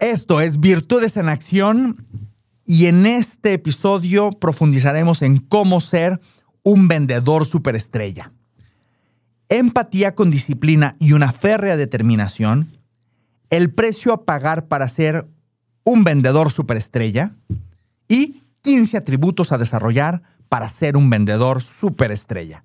Esto es Virtudes en Acción y en este episodio profundizaremos en cómo ser un vendedor superestrella. Empatía con disciplina y una férrea determinación, el precio a pagar para ser un vendedor superestrella y 15 atributos a desarrollar para ser un vendedor superestrella.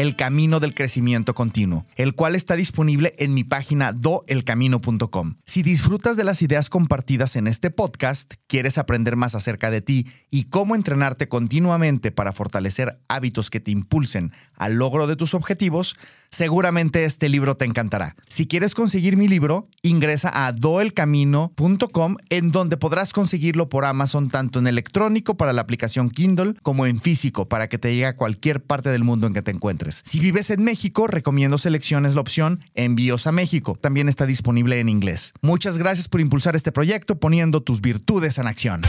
el Camino del Crecimiento Continuo, el cual está disponible en mi página doelcamino.com. Si disfrutas de las ideas compartidas en este podcast, quieres aprender más acerca de ti y cómo entrenarte continuamente para fortalecer hábitos que te impulsen al logro de tus objetivos, seguramente este libro te encantará. Si quieres conseguir mi libro, ingresa a doelcamino.com en donde podrás conseguirlo por Amazon tanto en electrónico para la aplicación Kindle como en físico para que te llegue a cualquier parte del mundo en que te encuentres. Si vives en México, recomiendo selecciones la opción Envíos a México. También está disponible en inglés. Muchas gracias por impulsar este proyecto poniendo tus virtudes en acción.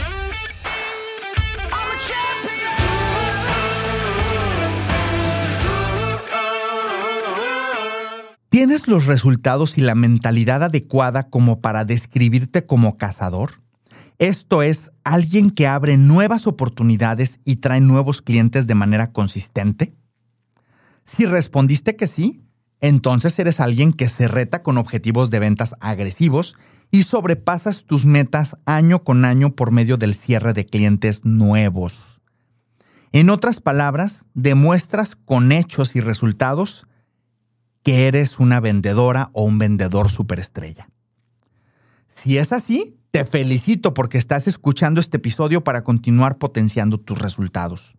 ¿Tienes los resultados y la mentalidad adecuada como para describirte como cazador? Esto es alguien que abre nuevas oportunidades y trae nuevos clientes de manera consistente. Si respondiste que sí, entonces eres alguien que se reta con objetivos de ventas agresivos y sobrepasas tus metas año con año por medio del cierre de clientes nuevos. En otras palabras, demuestras con hechos y resultados que eres una vendedora o un vendedor superestrella. Si es así, te felicito porque estás escuchando este episodio para continuar potenciando tus resultados.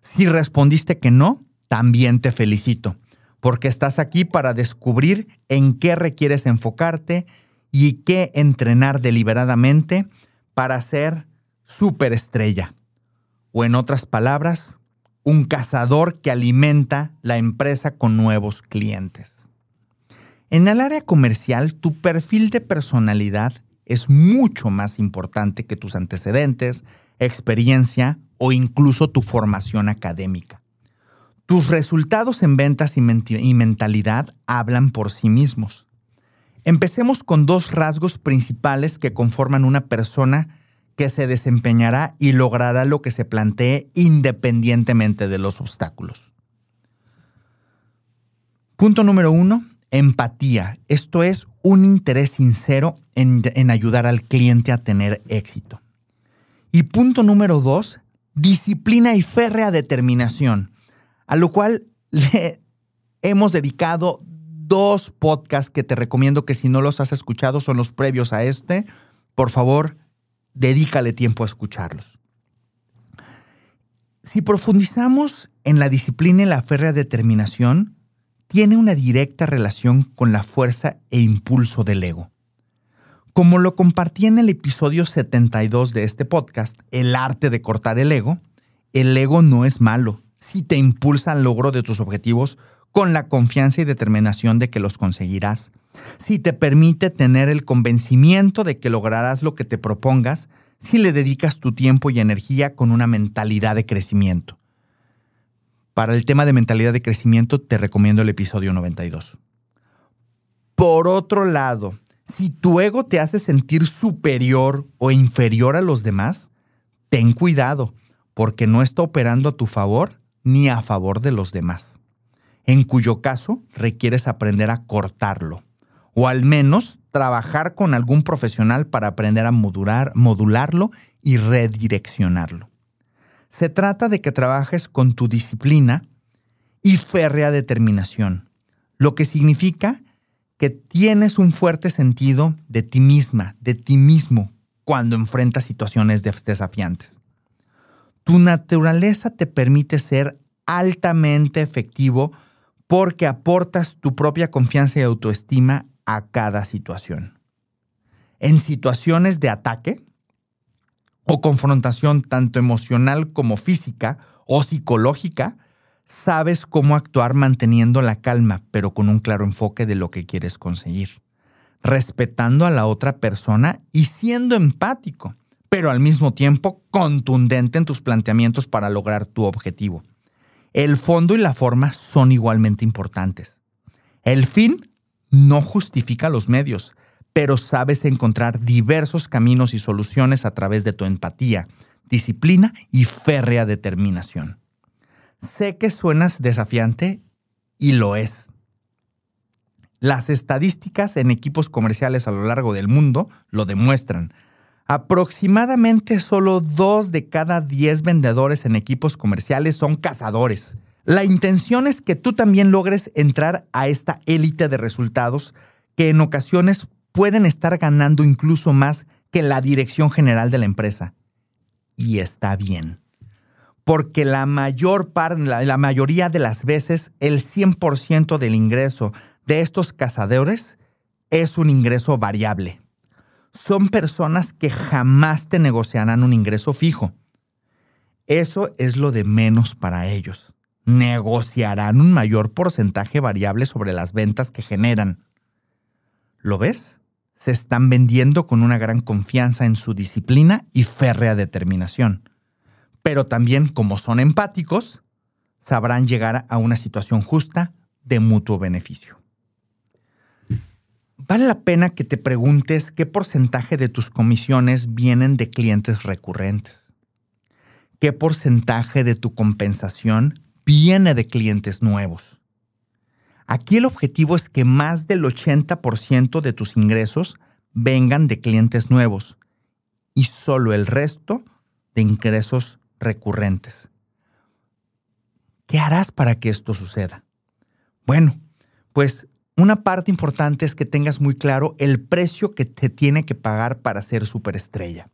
Si respondiste que no, también te felicito, porque estás aquí para descubrir en qué requieres enfocarte y qué entrenar deliberadamente para ser superestrella. O en otras palabras, un cazador que alimenta la empresa con nuevos clientes. En el área comercial, tu perfil de personalidad es mucho más importante que tus antecedentes, experiencia o incluso tu formación académica. Tus resultados en ventas y, mentalidad hablan por sí mismos. Empecemos con dos rasgos principales que conforman una persona que se desempeñará y logrará lo que se plantee independientemente de los obstáculos. Punto número uno, empatía. Esto es un interés sincero en, en ayudar al cliente a tener éxito. Y punto número dos, disciplina y férrea determinación a lo cual le hemos dedicado dos podcasts que te recomiendo que si no los has escuchado son los previos a este. Por favor, dedícale tiempo a escucharlos. Si profundizamos en la disciplina y la férrea determinación, tiene una directa relación con la fuerza e impulso del ego. Como lo compartí en el episodio 72 de este podcast, El arte de cortar el ego, el ego no es malo, si te impulsa al logro de tus objetivos con la confianza y determinación de que los conseguirás, si te permite tener el convencimiento de que lograrás lo que te propongas, si le dedicas tu tiempo y energía con una mentalidad de crecimiento. Para el tema de mentalidad de crecimiento te recomiendo el episodio 92. Por otro lado, si tu ego te hace sentir superior o inferior a los demás, ten cuidado, porque no está operando a tu favor ni a favor de los demás, en cuyo caso requieres aprender a cortarlo, o al menos trabajar con algún profesional para aprender a modular, modularlo y redireccionarlo. Se trata de que trabajes con tu disciplina y férrea determinación, lo que significa que tienes un fuerte sentido de ti misma, de ti mismo, cuando enfrentas situaciones desafiantes. Tu naturaleza te permite ser altamente efectivo porque aportas tu propia confianza y autoestima a cada situación. En situaciones de ataque o confrontación tanto emocional como física o psicológica, sabes cómo actuar manteniendo la calma, pero con un claro enfoque de lo que quieres conseguir, respetando a la otra persona y siendo empático, pero al mismo tiempo contundente en tus planteamientos para lograr tu objetivo. El fondo y la forma son igualmente importantes. El fin no justifica los medios, pero sabes encontrar diversos caminos y soluciones a través de tu empatía, disciplina y férrea determinación. Sé que suenas desafiante y lo es. Las estadísticas en equipos comerciales a lo largo del mundo lo demuestran. Aproximadamente solo dos de cada diez vendedores en equipos comerciales son cazadores. La intención es que tú también logres entrar a esta élite de resultados que en ocasiones pueden estar ganando incluso más que la dirección general de la empresa. Y está bien. Porque la mayor la, mayoría de las veces, el 100% del ingreso de estos cazadores es un ingreso variable. Son personas que jamás te negociarán un ingreso fijo. Eso es lo de menos para ellos. Negociarán un mayor porcentaje variable sobre las ventas que generan. ¿Lo ves? se están vendiendo con una gran confianza en su disciplina y férrea determinación. Pero también, como son empáticos, sabrán llegar a una situación justa de mutuo beneficio. Vale la pena que te preguntes qué porcentaje de tus comisiones vienen de clientes recurrentes. ¿Qué porcentaje de tu compensación viene de clientes nuevos? Aquí el objetivo es que más del 80% de tus ingresos vengan de clientes nuevos y solo el resto de ingresos recurrentes. ¿Qué harás para que esto suceda? Bueno, pues una parte importante es que tengas muy claro el precio que te tiene que pagar para ser superestrella.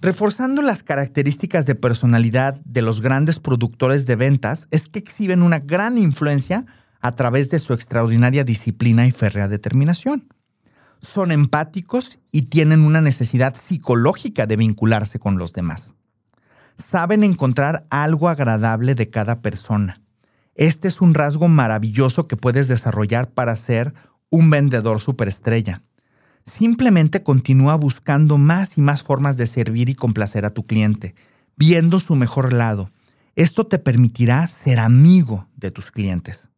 Reforzando las características de personalidad de los grandes productores de ventas es que exhiben una gran influencia a través de su extraordinaria disciplina y férrea determinación. Son empáticos y tienen una necesidad psicológica de vincularse con los demás. Saben encontrar algo agradable de cada persona. Este es un rasgo maravilloso que puedes desarrollar para ser un vendedor superestrella. Simplemente continúa buscando más y más formas de servir y complacer a tu cliente, viendo su mejor lado. Esto te permitirá ser amigo de tus clientes.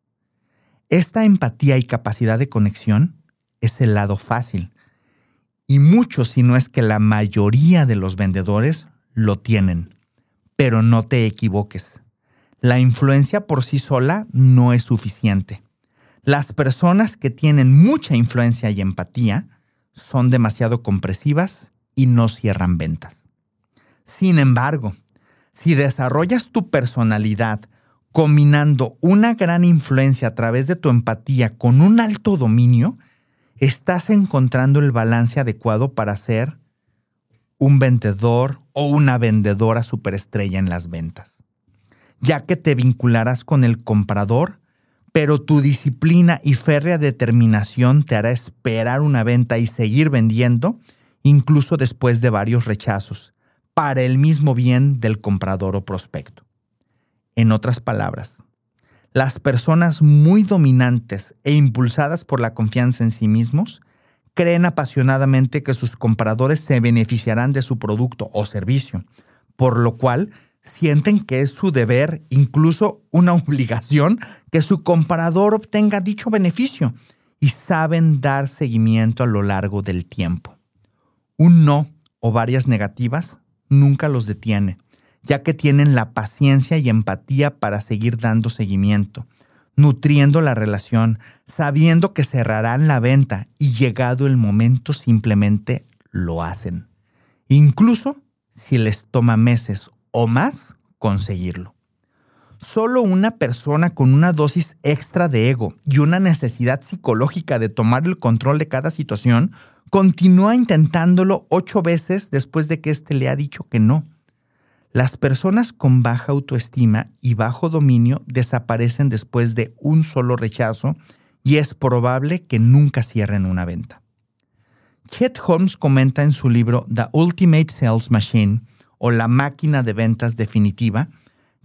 Esta empatía y capacidad de conexión es el lado fácil. Y muchos, si no es que la mayoría de los vendedores, lo tienen. Pero no te equivoques. La influencia por sí sola no es suficiente. Las personas que tienen mucha influencia y empatía son demasiado compresivas y no cierran ventas. Sin embargo, si desarrollas tu personalidad combinando una gran influencia a través de tu empatía con un alto dominio, estás encontrando el balance adecuado para ser un vendedor o una vendedora superestrella en las ventas, ya que te vincularás con el comprador, pero tu disciplina y férrea determinación te hará esperar una venta y seguir vendiendo, incluso después de varios rechazos, para el mismo bien del comprador o prospecto. En otras palabras, las personas muy dominantes e impulsadas por la confianza en sí mismos creen apasionadamente que sus compradores se beneficiarán de su producto o servicio, por lo cual sienten que es su deber, incluso una obligación, que su comprador obtenga dicho beneficio y saben dar seguimiento a lo largo del tiempo. Un no o varias negativas nunca los detiene ya que tienen la paciencia y empatía para seguir dando seguimiento, nutriendo la relación, sabiendo que cerrarán la venta y llegado el momento simplemente lo hacen. Incluso si les toma meses o más conseguirlo. Solo una persona con una dosis extra de ego y una necesidad psicológica de tomar el control de cada situación continúa intentándolo ocho veces después de que éste le ha dicho que no las personas con baja autoestima y bajo dominio desaparecen después de un solo rechazo y es probable que nunca cierren una venta. Chet Holmes comenta en su libro The Ultimate Sales Machine o La máquina de ventas definitiva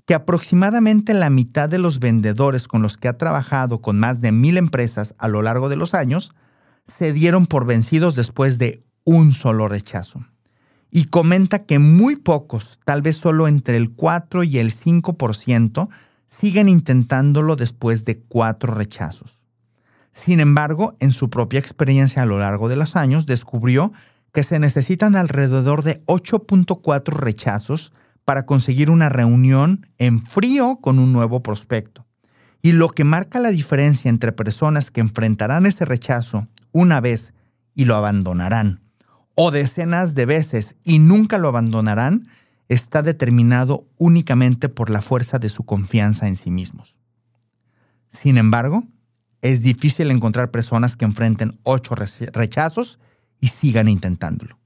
que aproximadamente la mitad de los vendedores con los que ha trabajado con más de mil empresas a lo largo de los años se dieron por vencidos después de un solo rechazo. Y comenta que muy pocos, tal vez solo entre el 4 y el 5%, siguen intentándolo después de cuatro rechazos. Sin embargo, en su propia experiencia a lo largo de los años, descubrió que se necesitan alrededor de 8.4 rechazos para conseguir una reunión en frío con un nuevo prospecto. Y lo que marca la diferencia entre personas que enfrentarán ese rechazo una vez y lo abandonarán, o decenas de veces y nunca lo abandonarán, está determinado únicamente por la fuerza de su confianza en sí mismos. Sin embargo, es difícil encontrar personas que enfrenten ocho rechazos y sigan intentándolo.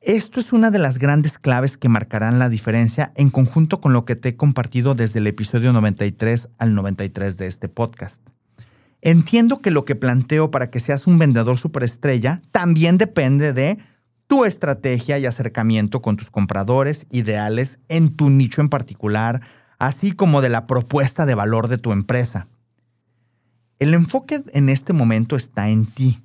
Esto es una de las grandes claves que marcarán la diferencia en conjunto con lo que te he compartido desde el episodio 93 al 93 de este podcast. Entiendo que lo que planteo para que seas un vendedor superestrella también depende de tu estrategia y acercamiento con tus compradores ideales en tu nicho en particular, así como de la propuesta de valor de tu empresa. El enfoque en este momento está en ti.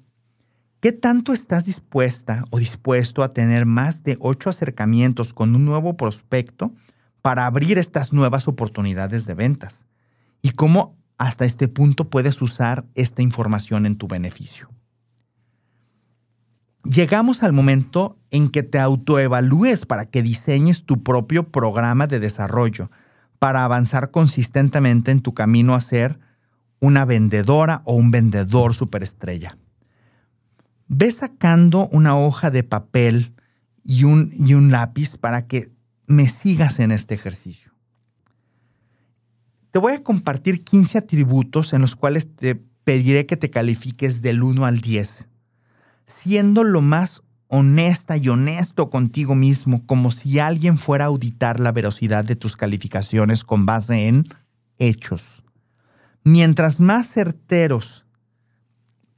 ¿Qué tanto estás dispuesta o dispuesto a tener más de ocho acercamientos con un nuevo prospecto para abrir estas nuevas oportunidades de ventas? ¿Y cómo hasta este punto puedes usar esta información en tu beneficio? Llegamos al momento en que te autoevalúes para que diseñes tu propio programa de desarrollo para avanzar consistentemente en tu camino a ser una vendedora o un vendedor superestrella ve sacando una hoja de papel y un, y un lápiz para que me sigas en este ejercicio. Te voy a compartir 15 atributos en los cuales te pediré que te califiques del 1 al 10, siendo lo más honesta y honesto contigo mismo, como si alguien fuera a auditar la veracidad de tus calificaciones con base en hechos. Mientras más certeros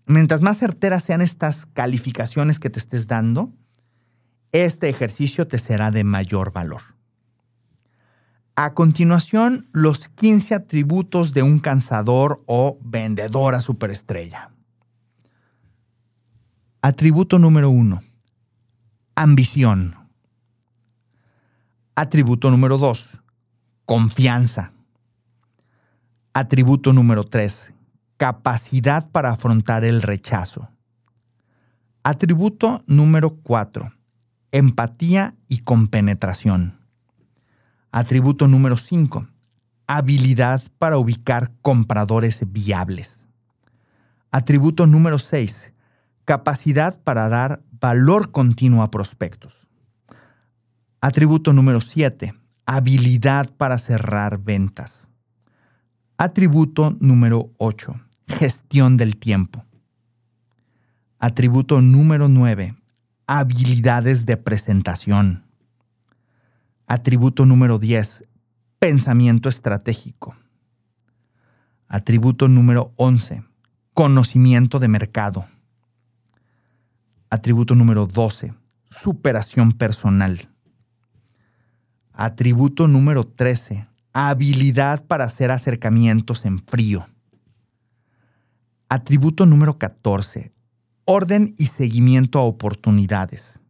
mientras más certeras sean estas calificaciones que te estés dando, este ejercicio te será de mayor valor. A continuación, los 15 atributos de un cansador o vendedora superestrella. Atributo número 1. Ambición. Atributo número 2. Confianza. Atributo número 3 capacidad para afrontar el rechazo. Atributo número 4. Empatía y compenetración. Atributo número 5. Habilidad para ubicar compradores viables. Atributo número 6. Capacidad para dar valor continuo a prospectos. Atributo número 7. Habilidad para cerrar ventas. Atributo número 8 Gestión del tiempo. Atributo número 9. Habilidades de presentación. Atributo número 10. Pensamiento estratégico. Atributo número 11. Conocimiento de mercado. Atributo número 12. Superación personal. Atributo número 13. Habilidad para hacer acercamientos en frío. Atributo número 14. Orden y seguimiento a oportunidades.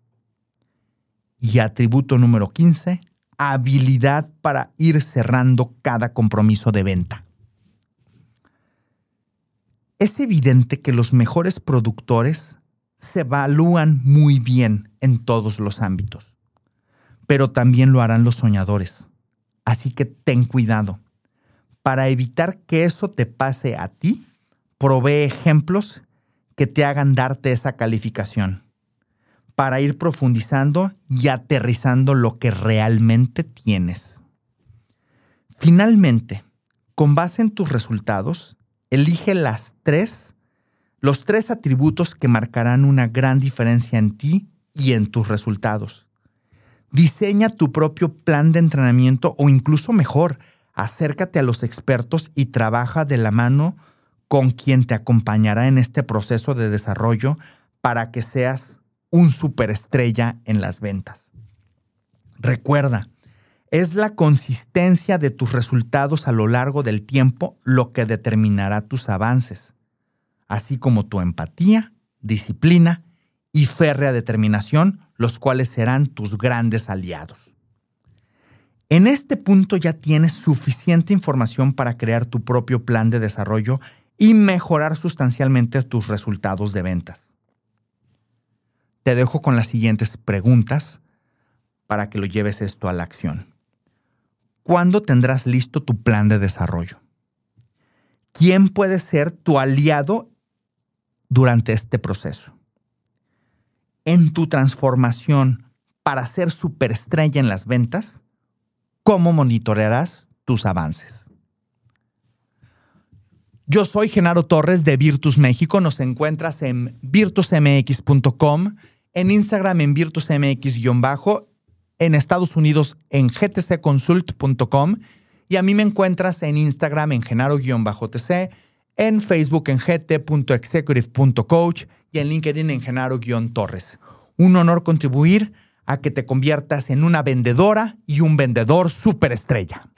Y atributo número 15. Habilidad para ir cerrando cada compromiso de venta. Es evidente que los mejores productores se evalúan muy bien en todos los ámbitos, pero también lo harán los soñadores. Así que ten cuidado. Para evitar que eso te pase a ti, provee ejemplos que te hagan darte esa calificación para ir profundizando y aterrizando lo que realmente tienes. Finalmente, con base en tus resultados, elige las tres, los tres atributos que marcarán una gran diferencia en ti y en tus resultados. Diseña tu propio plan de entrenamiento o incluso mejor, acércate a los expertos y trabaja de la mano con quien te acompañará en este proceso de desarrollo para que seas un superestrella en las ventas. Recuerda, es la consistencia de tus resultados a lo largo del tiempo lo que determinará tus avances, así como tu empatía, disciplina y férrea determinación, los cuales serán tus grandes aliados. En este punto ya tienes suficiente información para crear tu propio plan de desarrollo y mejorar sustancialmente tus resultados de ventas. Te dejo con las siguientes preguntas para que lo lleves esto a la acción. ¿Cuándo tendrás listo tu plan de desarrollo? ¿Quién puede ser tu aliado durante este proceso? En tu transformación para ser superestrella en las ventas, cómo monitorearás tus avances. Yo soy Genaro Torres de Virtus México. Nos encuentras en virtusmx.com, en Instagram en virtusmx-bajo, en Estados Unidos en gtcconsult.com y a mí me encuentras en Instagram en genaro-tc, en Facebook en gt.executive.coach y en LinkedIn en genaro-torres. Un honor contribuir a que te conviertas en una vendedora y un vendedor superestrella.